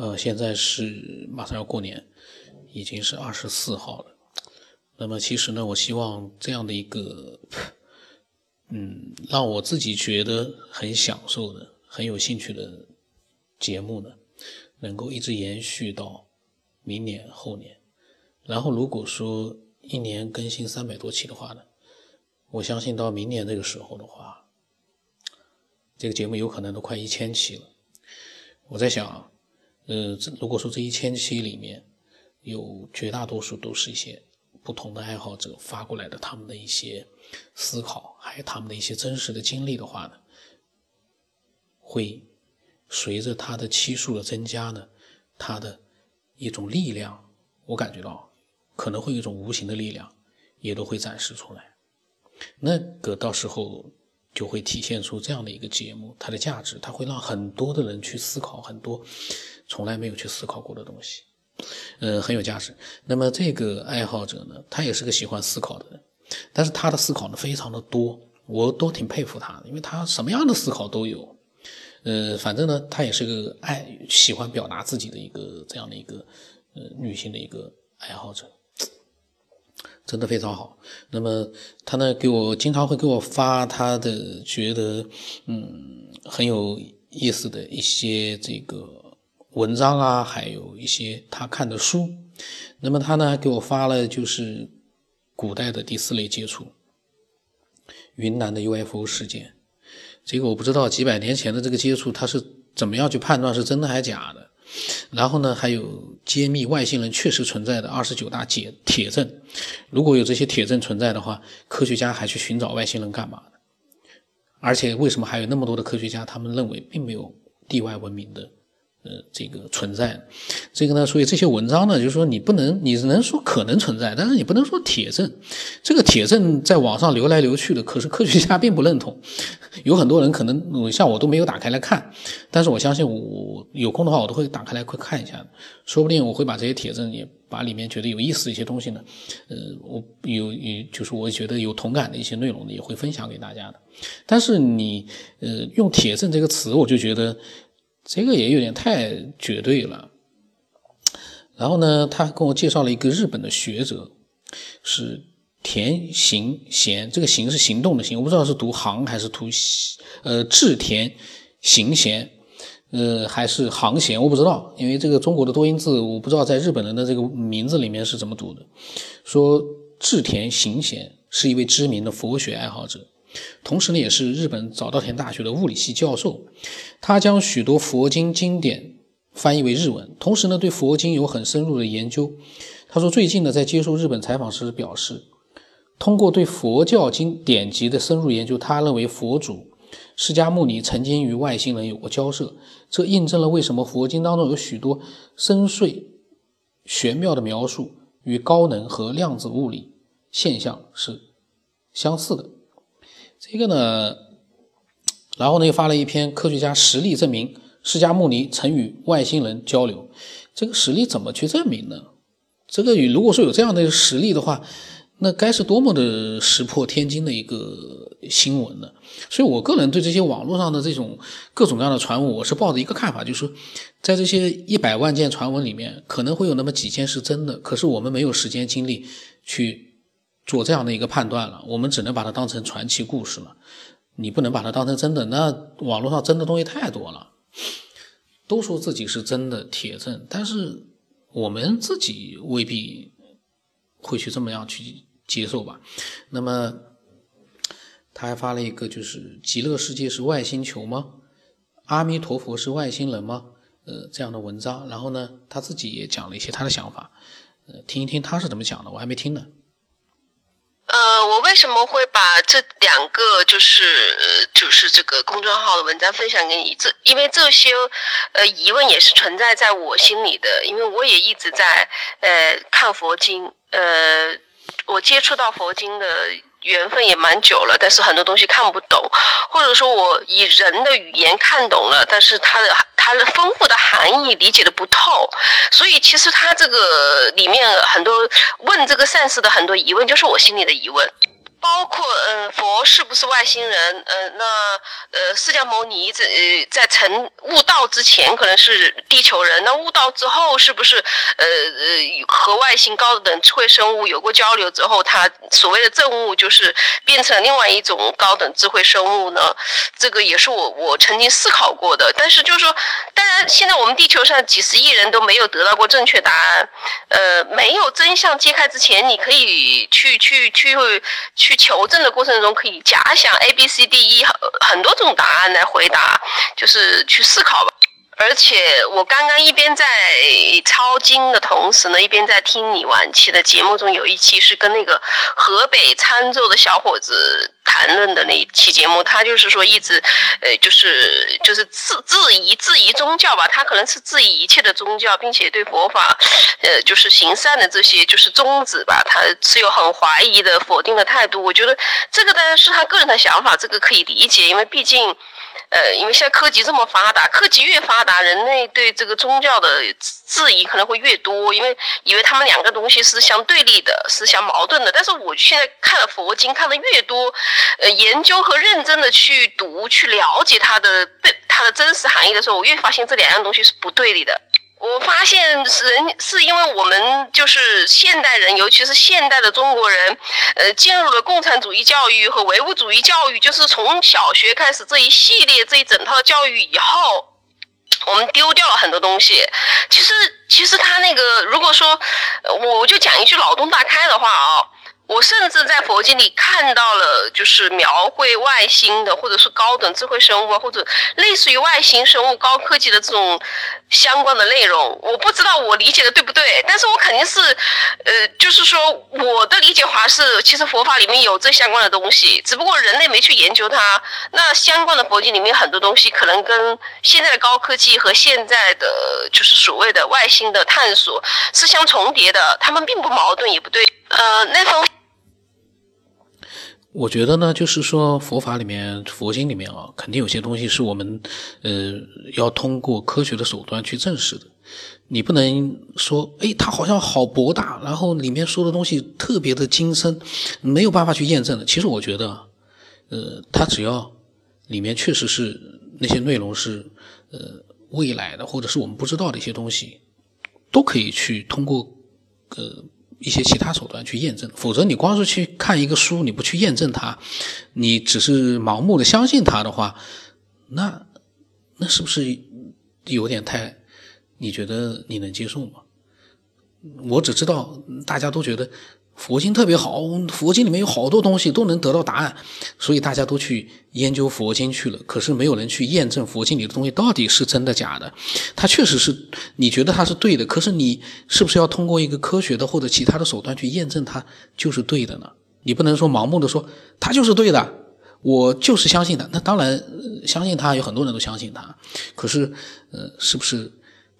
呃，现在是马上要过年，已经是二十四号了。那么其实呢，我希望这样的一个，嗯，让我自己觉得很享受的、很有兴趣的节目呢，能够一直延续到明年后年。然后如果说一年更新三百多期的话呢，我相信到明年这个时候的话，这个节目有可能都快一千期了。我在想。呃，如果说这一千期里面有绝大多数都是一些不同的爱好者发过来的他们的一些思考，还有他们的一些真实的经历的话呢，会随着它的期数的增加呢，它的一种力量，我感觉到可能会有一种无形的力量也都会展示出来。那个到时候就会体现出这样的一个节目，它的价值，它会让很多的人去思考很多。从来没有去思考过的东西，呃，很有价值。那么这个爱好者呢，他也是个喜欢思考的人，但是他的思考呢非常的多，我都挺佩服他的，因为他什么样的思考都有。呃，反正呢，他也是个爱喜欢表达自己的一个这样的一个呃女性的一个爱好者，真的非常好。那么他呢，给我经常会给我发他的觉得嗯很有意思的一些这个。文章啊，还有一些他看的书。那么他呢，给我发了就是古代的第四类接触，云南的 UFO 事件。这个我不知道几百年前的这个接触，他是怎么样去判断是真的还是假的。然后呢，还有揭秘外星人确实存在的二十九大解铁证。如果有这些铁证存在的话，科学家还去寻找外星人干嘛呢？而且为什么还有那么多的科学家，他们认为并没有地外文明的？呃，这个存在，这个呢，所以这些文章呢，就是说你不能，你能说可能存在，但是你不能说铁证。这个铁证在网上流来流去的，可是科学家并不认同。有很多人可能像我都没有打开来看，但是我相信我有空的话，我都会打开来看看一下。说不定我会把这些铁证，也把里面觉得有意思一些东西呢，呃，我有有就是我觉得有同感的一些内容呢，也会分享给大家的。但是你呃用铁证这个词，我就觉得。这个也有点太绝对了。然后呢，他跟我介绍了一个日本的学者，是田行贤。这个“行”是行动的“行”，我不知道是读“行”还是读“呃志田行贤”，呃还是“行贤”，我不知道，因为这个中国的多音字，我不知道在日本人的这个名字里面是怎么读的。说志田行贤是一位知名的佛学爱好者。同时呢，也是日本早稻田大学的物理系教授。他将许多佛经经典翻译为日文，同时呢，对佛经有很深入的研究。他说，最近呢，在接受日本采访时表示，通过对佛教经典籍的深入研究，他认为佛祖释迦牟尼曾经与外星人有过交涉，这印证了为什么佛经当中有许多深邃玄妙的描述与高能和量子物理现象是相似的。这个呢，然后呢又发了一篇科学家实例证明释迦牟尼曾与外星人交流。这个实例怎么去证明呢？这个如果说有这样的实例的话，那该是多么的石破天惊的一个新闻呢？所以我个人对这些网络上的这种各种各样的传闻，我是抱着一个看法，就是说，在这些一百万件传闻里面，可能会有那么几件是真的，可是我们没有时间精力去。做这样的一个判断了，我们只能把它当成传奇故事了。你不能把它当成真的。那网络上真的东西太多了，都说自己是真的铁证，但是我们自己未必会去这么样去接受吧。那么他还发了一个，就是极乐世界是外星球吗？阿弥陀佛是外星人吗？呃，这样的文章。然后呢，他自己也讲了一些他的想法，呃，听一听他是怎么讲的，我还没听呢。呃，我为什么会把这两个就是就是这个公众号的文章分享给你？这因为这些呃疑问也是存在在我心里的，因为我也一直在呃看佛经，呃，我接触到佛经的。缘分也蛮久了，但是很多东西看不懂，或者说我以人的语言看懂了，但是它的它的丰富的含义理解的不透，所以其实它这个里面很多问这个善事的很多疑问，就是我心里的疑问。包括嗯，佛是不是外星人？嗯，那呃，释迦牟尼在在成悟道之前可能是地球人，那悟道之后是不是呃呃和外星高等智慧生物有过交流之后，他所谓的证悟就是变成另外一种高等智慧生物呢？这个也是我我曾经思考过的。但是就是说，当然现在我们地球上几十亿人都没有得到过正确答案，呃，没有真相揭开之前，你可以去去去。去求证的过程中，可以假想 A、B、C、D、E 很多种答案来回答，就是去思考吧。而且我刚刚一边在抄经的同时呢，一边在听你晚期的节目中有一期是跟那个河北沧州的小伙子谈论的那一期节目，他就是说一直，呃，就是就是质质疑质疑宗教吧，他可能是质疑一切的宗教，并且对佛法，呃，就是行善的这些就是宗旨吧，他持有很怀疑的否定的态度。我觉得这个当然是他个人的想法，这个可以理解，因为毕竟。呃，因为现在科技这么发达，科技越发达，人类对这个宗教的质疑可能会越多，因为以为他们两个东西是相对立的，是相矛盾的。但是我现在看了佛经，看的越多，呃，研究和认真的去读、去了解它的对它的真实含义的时候，我越发现这两样东西是不对立的。我发现人是因为我们就是现代人，尤其是现代的中国人，呃，进入了共产主义教育和唯物主义教育，就是从小学开始这一系列这一整套教育以后，我们丢掉了很多东西。其实，其实他那个，如果说，我就讲一句脑洞大开的话啊。我甚至在佛经里看到了，就是描绘外星的，或者是高等智慧生物啊，或者类似于外星生物、高科技的这种相关的内容。我不知道我理解的对不对，但是我肯定是，呃，就是说我的理解话是，其实佛法里面有这相关的东西，只不过人类没去研究它。那相关的佛经里面很多东西，可能跟现在的高科技和现在的就是所谓的外星的探索是相重叠的，他们并不矛盾，也不对。呃，那方。我觉得呢，就是说佛法里面、佛经里面啊，肯定有些东西是我们，呃，要通过科学的手段去证实的。你不能说，哎，它好像好博大，然后里面说的东西特别的精深，没有办法去验证的。其实我觉得，呃，它只要里面确实是那些内容是，呃，未来的或者是我们不知道的一些东西，都可以去通过，呃。一些其他手段去验证，否则你光是去看一个书，你不去验证它，你只是盲目的相信它的话，那那是不是有点太？你觉得你能接受吗？我只知道大家都觉得。佛经特别好，佛经里面有好多东西都能得到答案，所以大家都去研究佛经去了。可是没有人去验证佛经里的东西到底是真的假的。它确实是你觉得它是对的，可是你是不是要通过一个科学的或者其他的手段去验证它就是对的呢？你不能说盲目的说它就是对的，我就是相信它。那当然相信它，有很多人都相信它。可是，呃，是不是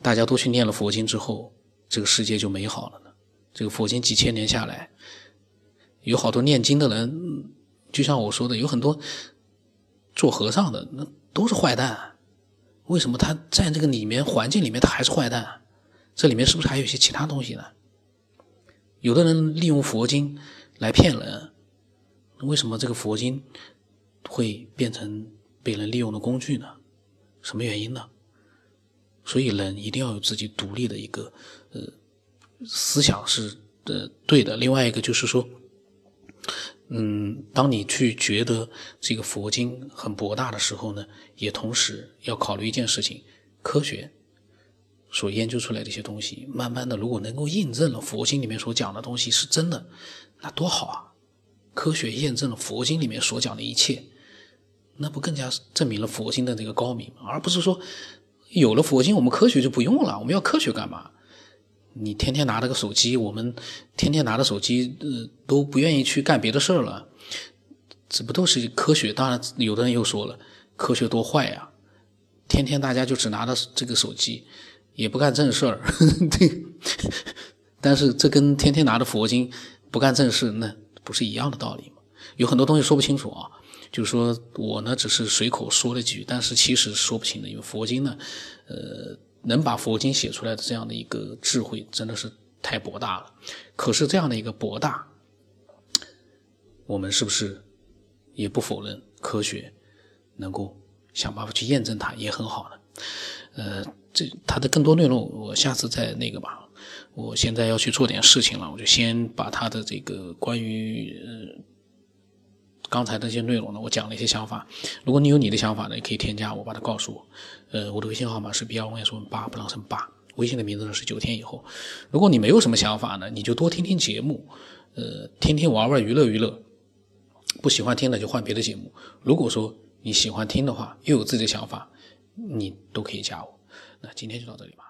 大家都去念了佛经之后，这个世界就美好了呢？这个佛经几千年下来，有好多念经的人，就像我说的，有很多做和尚的，那都是坏蛋。为什么他在这个里面环境里面他还是坏蛋？这里面是不是还有一些其他东西呢？有的人利用佛经来骗人，为什么这个佛经会变成被人利用的工具呢？什么原因呢？所以人一定要有自己独立的一个。思想是呃对的，另外一个就是说，嗯，当你去觉得这个佛经很博大的时候呢，也同时要考虑一件事情：科学所研究出来的一些东西，慢慢的如果能够印证了佛经里面所讲的东西是真的，那多好啊！科学验证了佛经里面所讲的一切，那不更加证明了佛经的这个高明？而不是说有了佛经，我们科学就不用了，我们要科学干嘛？你天天拿着个手机，我们天天拿着手机，呃，都不愿意去干别的事儿了。这不都是科学？当然，有的人又说了，科学多坏呀！天天大家就只拿着这个手机，也不干正事儿。对，但是这跟天天拿着佛经不干正事，那不是一样的道理吗？有很多东西说不清楚啊。就是说我呢，只是随口说了几句，但是其实说不清的，因为佛经呢，呃。能把佛经写出来的这样的一个智慧，真的是太博大了。可是这样的一个博大，我们是不是也不否认科学能够想办法去验证它也很好呢？呃，这它的更多内容我下次再那个吧。我现在要去做点事情了，我就先把他的这个关于呃刚才那些内容呢，我讲了一些想法。如果你有你的想法呢，也可以添加我，把它告诉我。呃，我的微信号码是 B 幺 S 八不让生八，微信的名字呢是九天以后。如果你没有什么想法呢，你就多听听节目，呃，听听玩玩娱乐娱乐。不喜欢听的就换别的节目。如果说你喜欢听的话，又有自己的想法，你都可以加我。那今天就到这里吧。